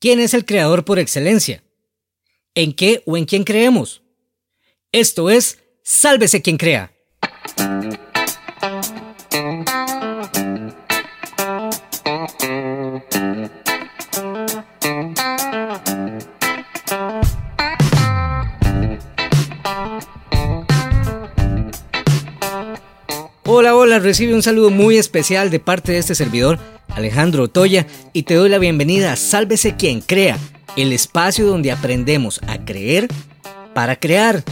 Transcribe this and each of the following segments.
¿Quién es el creador por excelencia? ¿En qué o en quién creemos? Esto es Sálvese quien crea. Recibe un saludo muy especial de parte de este servidor, Alejandro Otoya, y te doy la bienvenida a Sálvese quien crea, el espacio donde aprendemos a creer para crear.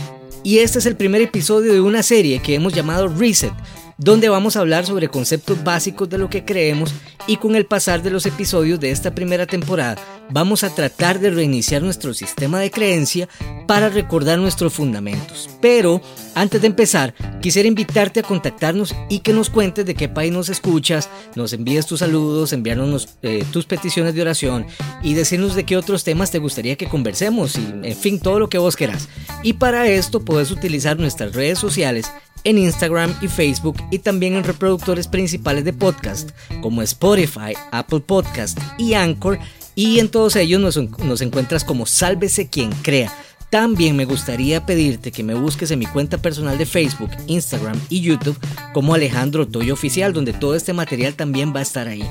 Y este es el primer episodio de una serie que hemos llamado Reset, donde vamos a hablar sobre conceptos básicos de lo que creemos y con el pasar de los episodios de esta primera temporada vamos a tratar de reiniciar nuestro sistema de creencia para recordar nuestros fundamentos. Pero antes de empezar, quisiera invitarte a contactarnos y que nos cuentes de qué país nos escuchas, nos envíes tus saludos, enviarnos eh, tus peticiones de oración y decirnos de qué otros temas te gustaría que conversemos y en fin todo lo que vos quieras. Y para esto puedes utilizar nuestras redes sociales en Instagram y Facebook y también en reproductores principales de podcast como Spotify, Apple Podcast y Anchor y en todos ellos nos, encuentras como Sálvese quien crea. También me gustaría pedirte que me busques en mi cuenta personal de Facebook, Instagram y YouTube como Alejandro Toyo Oficial, donde todo este material también va a estar ahí.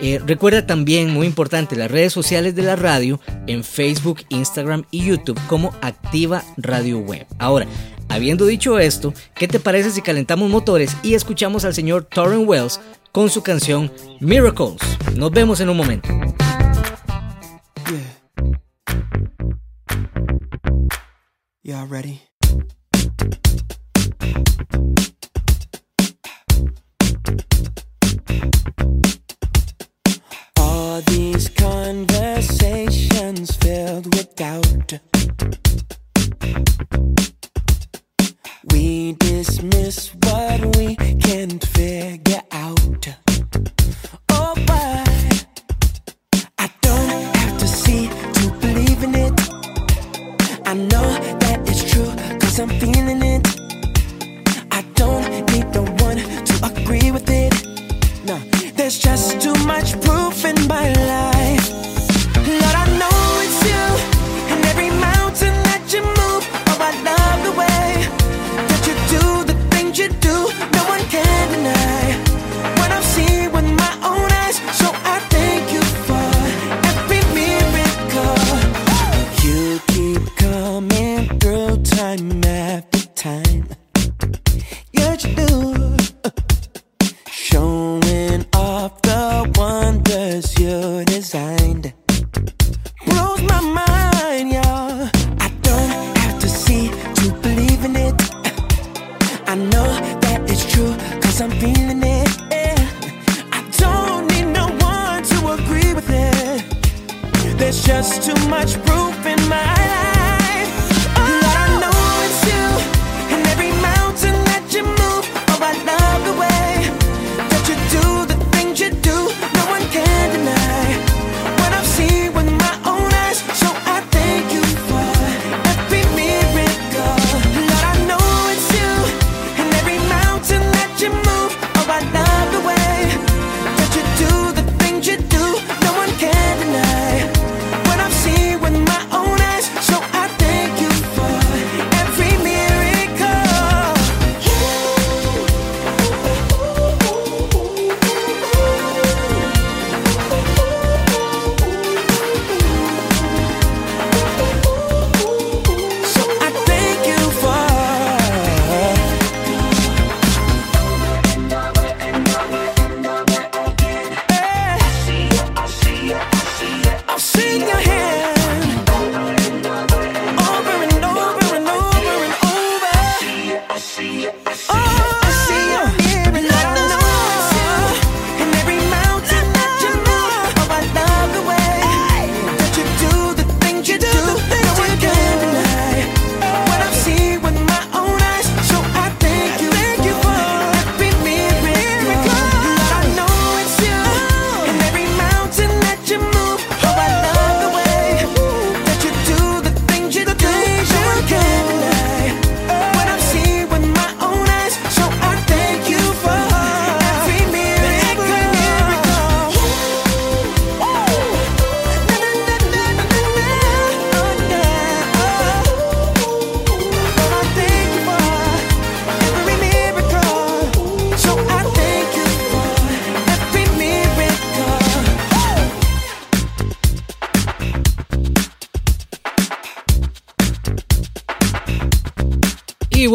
Eh, recuerda también, muy importante, las redes sociales de la radio en Facebook, Instagram y YouTube como Activa Radio Web. Ahora, Habiendo dicho esto, ¿qué te parece si calentamos motores y escuchamos al señor Torren Wells con su canción Miracles? Nos vemos en un momento.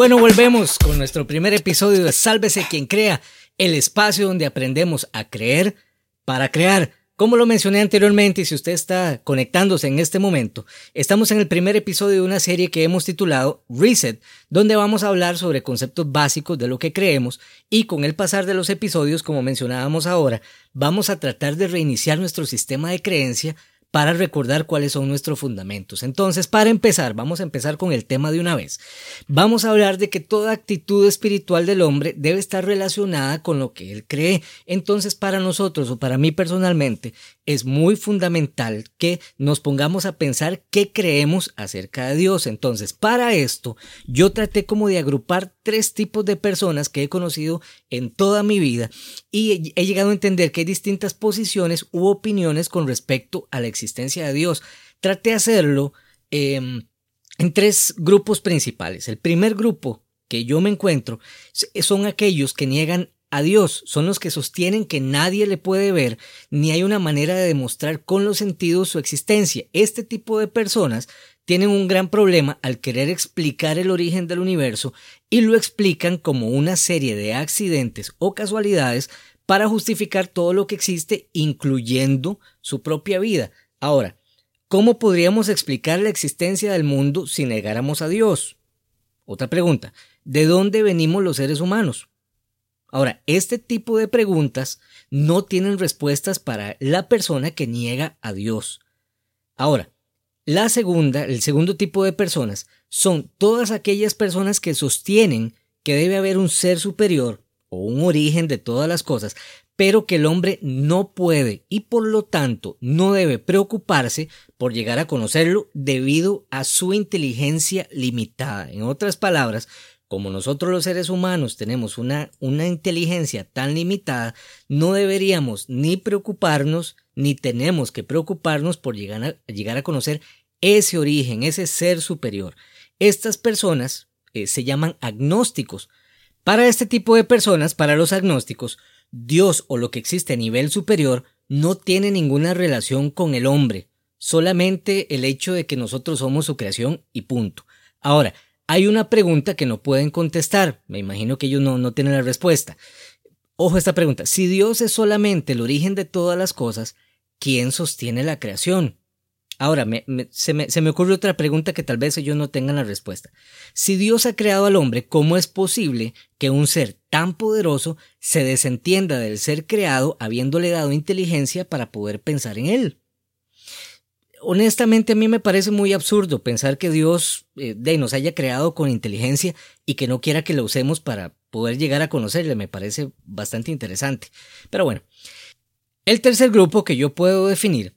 Bueno, volvemos con nuestro primer episodio de Sálvese quien crea, el espacio donde aprendemos a creer para crear. Como lo mencioné anteriormente, y si usted está conectándose en este momento, estamos en el primer episodio de una serie que hemos titulado Reset, donde vamos a hablar sobre conceptos básicos de lo que creemos y con el pasar de los episodios, como mencionábamos ahora, vamos a tratar de reiniciar nuestro sistema de creencia para recordar cuáles son nuestros fundamentos. Entonces, para empezar, vamos a empezar con el tema de una vez. Vamos a hablar de que toda actitud espiritual del hombre debe estar relacionada con lo que él cree. Entonces, para nosotros o para mí personalmente, es muy fundamental que nos pongamos a pensar qué creemos acerca de Dios. Entonces, para esto, yo traté como de agrupar tres tipos de personas que he conocido en toda mi vida y he llegado a entender que hay distintas posiciones u opiniones con respecto a la existencia de Dios. Traté de hacerlo em, en tres grupos principales. El primer grupo que yo me encuentro son aquellos que niegan a Dios, son los que sostienen que nadie le puede ver, ni hay una manera de demostrar con los sentidos su existencia. Este tipo de personas tienen un gran problema al querer explicar el origen del universo y lo explican como una serie de accidentes o casualidades para justificar todo lo que existe, incluyendo su propia vida. Ahora, ¿cómo podríamos explicar la existencia del mundo si negáramos a Dios? Otra pregunta, ¿de dónde venimos los seres humanos? Ahora, este tipo de preguntas no tienen respuestas para la persona que niega a Dios. Ahora, la segunda, el segundo tipo de personas son todas aquellas personas que sostienen que debe haber un ser superior o un origen de todas las cosas, pero que el hombre no puede y por lo tanto no debe preocuparse por llegar a conocerlo debido a su inteligencia limitada. En otras palabras, como nosotros los seres humanos tenemos una, una inteligencia tan limitada, no deberíamos ni preocuparnos, ni tenemos que preocuparnos por llegar a, llegar a conocer ese origen, ese ser superior. Estas personas eh, se llaman agnósticos. Para este tipo de personas, para los agnósticos, Dios o lo que existe a nivel superior no tiene ninguna relación con el hombre, solamente el hecho de que nosotros somos su creación y punto. Ahora, hay una pregunta que no pueden contestar. Me imagino que ellos no, no tienen la respuesta. Ojo esta pregunta. Si Dios es solamente el origen de todas las cosas, ¿quién sostiene la creación? Ahora, se, me, se, me, ocurre otra pregunta que tal vez ellos no tengan la respuesta. Si Dios ha creado al hombre, ¿cómo es posible que un ser tan poderoso se desentienda del ser creado habiéndole dado inteligencia para poder pensar en él? Honestamente a mí me parece muy absurdo pensar que Dios eh, nos haya creado con inteligencia y que no quiera que lo usemos para poder llegar a conocerle. Me parece bastante interesante. Pero bueno, el tercer grupo que yo puedo definir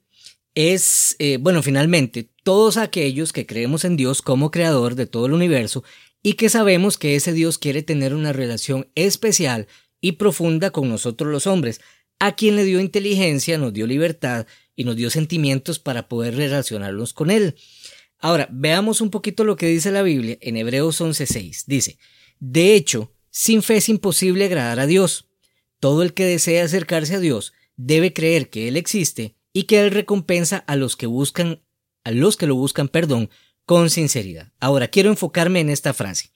es, eh, bueno, finalmente, todos aquellos que creemos en Dios como creador de todo el universo y que sabemos que ese Dios quiere tener una relación especial y profunda con nosotros los hombres, a quien le dio inteligencia, nos dio libertad y nos dio sentimientos para poder relacionarnos con Él. Ahora, veamos un poquito lo que dice la Biblia en Hebreos 11:6. Dice, de hecho, sin fe es imposible agradar a Dios. Todo el que desea acercarse a Dios debe creer que Él existe y que Él recompensa a los que buscan, a los que lo buscan, perdón, con sinceridad. Ahora, quiero enfocarme en esta frase.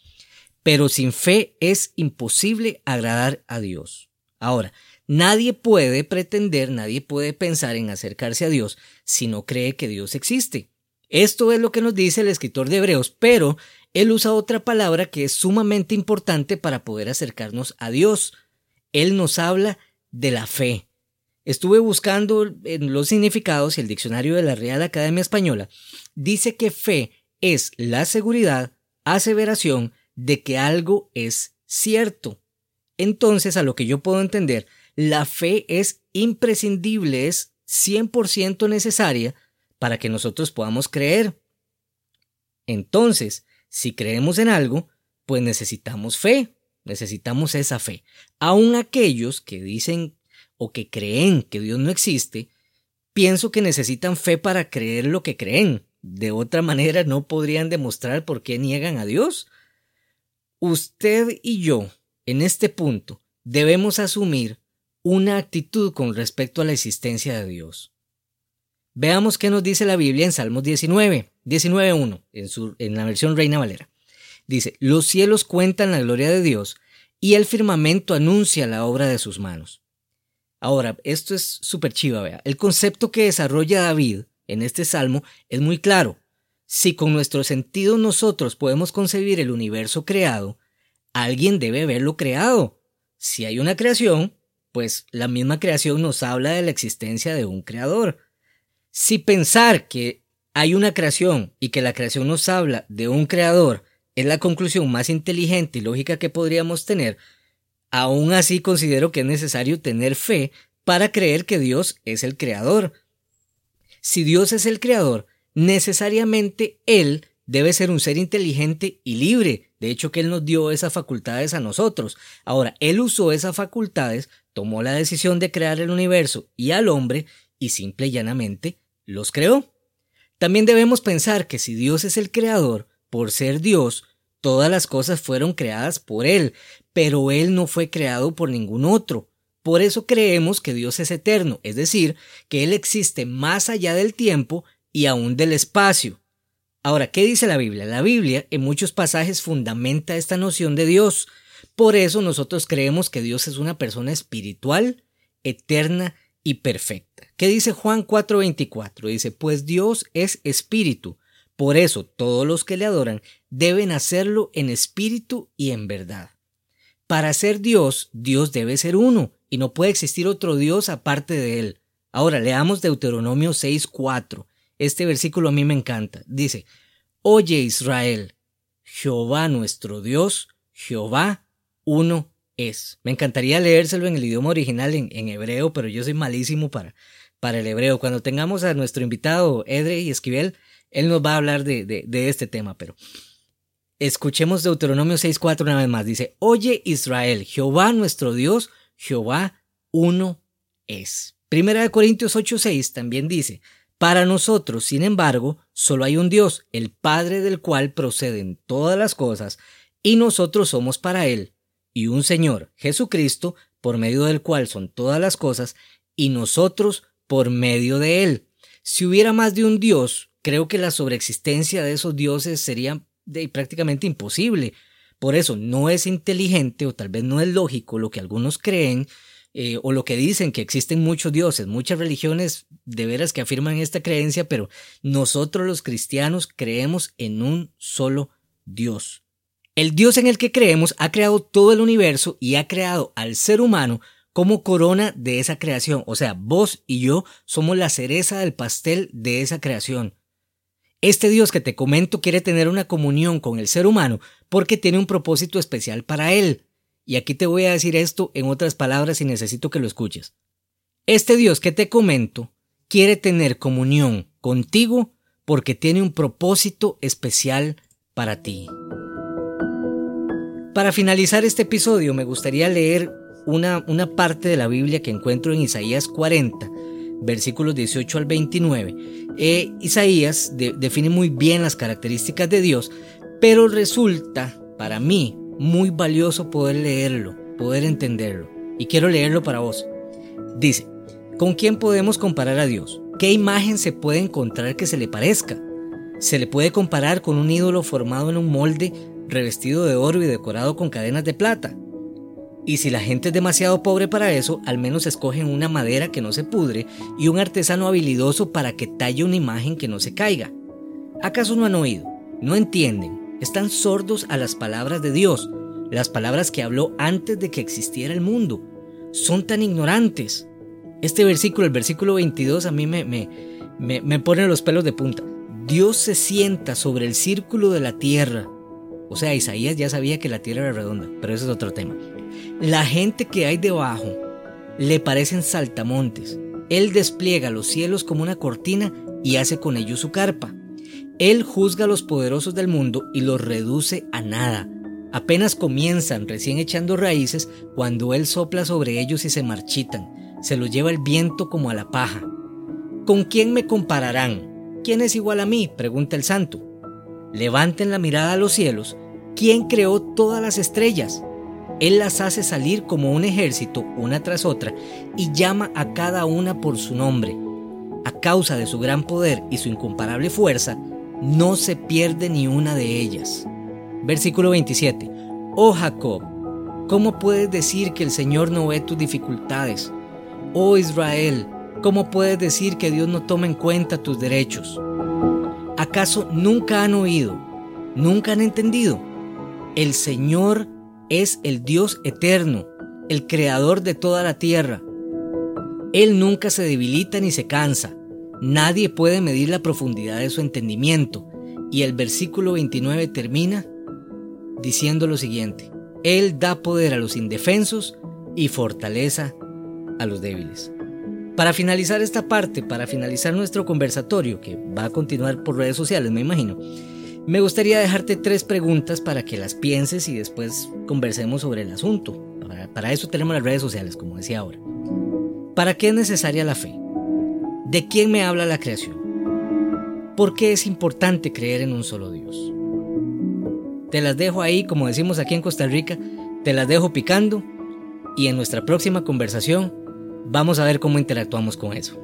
Pero sin fe es imposible agradar a Dios. Ahora, Nadie puede pretender, nadie puede pensar en acercarse a Dios si no cree que Dios existe. Esto es lo que nos dice el escritor de Hebreos, pero él usa otra palabra que es sumamente importante para poder acercarnos a Dios. Él nos habla de la fe. Estuve buscando en los significados y el diccionario de la Real Academia Española dice que fe es la seguridad, aseveración de que algo es cierto. Entonces, a lo que yo puedo entender, la fe es imprescindible, es 100% necesaria para que nosotros podamos creer. Entonces, si creemos en algo, pues necesitamos fe, necesitamos esa fe. Aun aquellos que dicen o que creen que Dios no existe, pienso que necesitan fe para creer lo que creen. De otra manera no podrían demostrar por qué niegan a Dios. Usted y yo, en este punto, debemos asumir una actitud con respecto a la existencia de Dios. Veamos qué nos dice la Biblia en Salmos 19, 19.1, en, en la versión Reina Valera. Dice, los cielos cuentan la gloria de Dios y el firmamento anuncia la obra de sus manos. Ahora, esto es súper chiva, vea. El concepto que desarrolla David en este salmo es muy claro. Si con nuestro sentido nosotros podemos concebir el universo creado, alguien debe haberlo creado. Si hay una creación, pues la misma creación nos habla de la existencia de un creador. Si pensar que hay una creación y que la creación nos habla de un creador es la conclusión más inteligente y lógica que podríamos tener, aún así considero que es necesario tener fe para creer que Dios es el creador. Si Dios es el creador, necesariamente Él debe ser un ser inteligente y libre. De hecho, que Él nos dio esas facultades a nosotros. Ahora, Él usó esas facultades, tomó la decisión de crear el universo y al hombre, y simple y llanamente los creó. También debemos pensar que si Dios es el creador, por ser Dios, todas las cosas fueron creadas por Él, pero Él no fue creado por ningún otro. Por eso creemos que Dios es eterno, es decir, que Él existe más allá del tiempo y aún del espacio. Ahora, ¿qué dice la Biblia? La Biblia en muchos pasajes fundamenta esta noción de Dios. Por eso nosotros creemos que Dios es una persona espiritual, eterna y perfecta. ¿Qué dice Juan 4:24? Dice, pues Dios es espíritu. Por eso todos los que le adoran deben hacerlo en espíritu y en verdad. Para ser Dios, Dios debe ser uno, y no puede existir otro Dios aparte de él. Ahora leamos Deuteronomio 6:4. Este versículo a mí me encanta. Dice, Oye Israel, Jehová nuestro Dios, Jehová uno es. Me encantaría leérselo en el idioma original en, hebreo, pero yo soy malísimo para, para el hebreo. Cuando tengamos a nuestro invitado Edre y Esquivel, él nos va a hablar de, de, este tema, pero escuchemos Deuteronomio 6.4 una vez más. Dice, Oye Israel, Jehová nuestro Dios, Jehová uno es. Primera de Corintios 8.6 también dice, para nosotros, sin embargo, solo hay un Dios, el Padre del cual proceden todas las cosas, y nosotros somos para Él, y un Señor, Jesucristo, por medio del cual son todas las cosas, y nosotros por medio de Él. Si hubiera más de un Dios, creo que la sobreexistencia de esos dioses sería prácticamente imposible. Por eso no es inteligente o tal vez no es lógico lo que algunos creen eh, o lo que dicen que existen muchos dioses, muchas religiones de veras que afirman esta creencia, pero nosotros los cristianos creemos en un solo Dios. El Dios en el que creemos ha creado todo el universo y ha creado al ser humano como corona de esa creación. O sea, vos y yo somos la cereza del pastel de esa creación. Este Dios que te comento quiere tener una comunión con el ser humano porque tiene un propósito especial para él. Y aquí te voy a decir esto en otras palabras y necesito que lo escuches. Este Dios que te comento quiere tener comunión contigo porque tiene un propósito especial para ti. Para finalizar este episodio me gustaría leer una, una parte de la Biblia que encuentro en Isaías 40, versículos 18 al 29. Eh, Isaías define muy bien las características de Dios, pero resulta para mí muy valioso poder leerlo, poder entenderlo. Y quiero leerlo para vos. Dice, ¿con quién podemos comparar a Dios? ¿Qué imagen se puede encontrar que se le parezca? Se le puede comparar con un ídolo formado en un molde revestido de oro y decorado con cadenas de plata. Y si la gente es demasiado pobre para eso, al menos escogen una madera que no se pudre y un artesano habilidoso para que talle una imagen que no se caiga. ¿Acaso no han oído? ¿No entienden? Están sordos a las palabras de Dios, las palabras que habló antes de que existiera el mundo. Son tan ignorantes. Este versículo, el versículo 22, a mí me, me, me, me pone los pelos de punta. Dios se sienta sobre el círculo de la tierra o sea, Isaías ya sabía que la tierra era redonda, pero eso es otro tema. La gente que hay debajo le parecen saltamontes. Él despliega los cielos como una cortina y hace con ellos su carpa. Él juzga a los poderosos del mundo y los reduce a nada. Apenas comienzan recién echando raíces cuando Él sopla sobre ellos y se marchitan. Se los lleva el viento como a la paja. ¿Con quién me compararán? ¿Quién es igual a mí? pregunta el santo. Levanten la mirada a los cielos. ¿Quién creó todas las estrellas? Él las hace salir como un ejército una tras otra y llama a cada una por su nombre. A causa de su gran poder y su incomparable fuerza, no se pierde ni una de ellas. Versículo 27. Oh Jacob, ¿cómo puedes decir que el Señor no ve tus dificultades? Oh Israel, ¿cómo puedes decir que Dios no toma en cuenta tus derechos? ¿Acaso nunca han oído? ¿Nunca han entendido? El Señor es el Dios eterno, el creador de toda la tierra. Él nunca se debilita ni se cansa. Nadie puede medir la profundidad de su entendimiento. Y el versículo 29 termina diciendo lo siguiente. Él da poder a los indefensos y fortaleza a los débiles. Para finalizar esta parte, para finalizar nuestro conversatorio, que va a continuar por redes sociales, me imagino, me gustaría dejarte tres preguntas para que las pienses y después conversemos sobre el asunto. Para, eso tenemos las redes sociales, como decía ahora. ¿Para qué es necesaria la fe? ¿De quién me habla la creación? ¿Por qué es importante creer en un solo Dios? Te las dejo ahí, como decimos aquí en Costa Rica, te las dejo picando y en nuestra próxima conversación vamos a ver cómo interactuamos con eso.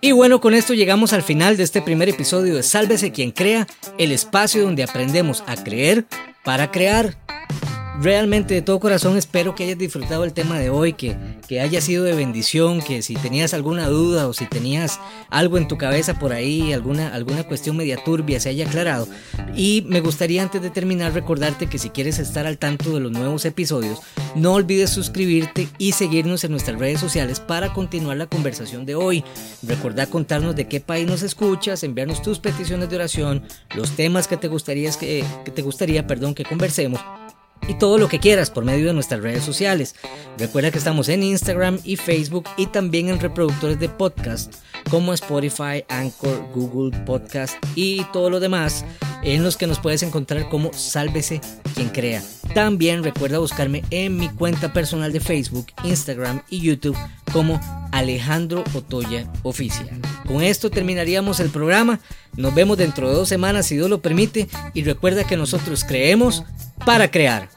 Y bueno, con esto llegamos al final de este primer episodio de Sálvese quien crea, el espacio donde aprendemos a creer para crear realmente de todo corazón espero que hayas disfrutado el tema de hoy, que, que haya sido de bendición, que si tenías alguna duda o si tenías algo en tu cabeza por ahí, alguna, alguna cuestión media turbia se haya aclarado. Y me gustaría antes de terminar recordarte que si quieres estar al tanto de los nuevos episodios, no olvides suscribirte y seguirnos en nuestras redes sociales para continuar la conversación de hoy. Recordá contarnos de qué país nos escuchas, enviarnos tus peticiones de oración, los temas que te gustaría, que, que te gustaría perdón, que conversemos y todo lo que quieras por medio de nuestras redes sociales. Recuerda que estamos en Instagram y Facebook y también en reproductores de podcast como Spotify, Anchor, Google Podcast y todo lo demás en los que nos puedes encontrar como Sálvese quien crea. También recuerda buscarme en mi cuenta personal de Facebook, Instagram y YouTube como Alejandro Otoya Oficial. Con esto terminaríamos el programa. Nos vemos dentro de dos semanas si Dios lo permite y recuerda que nosotros creemos para crear.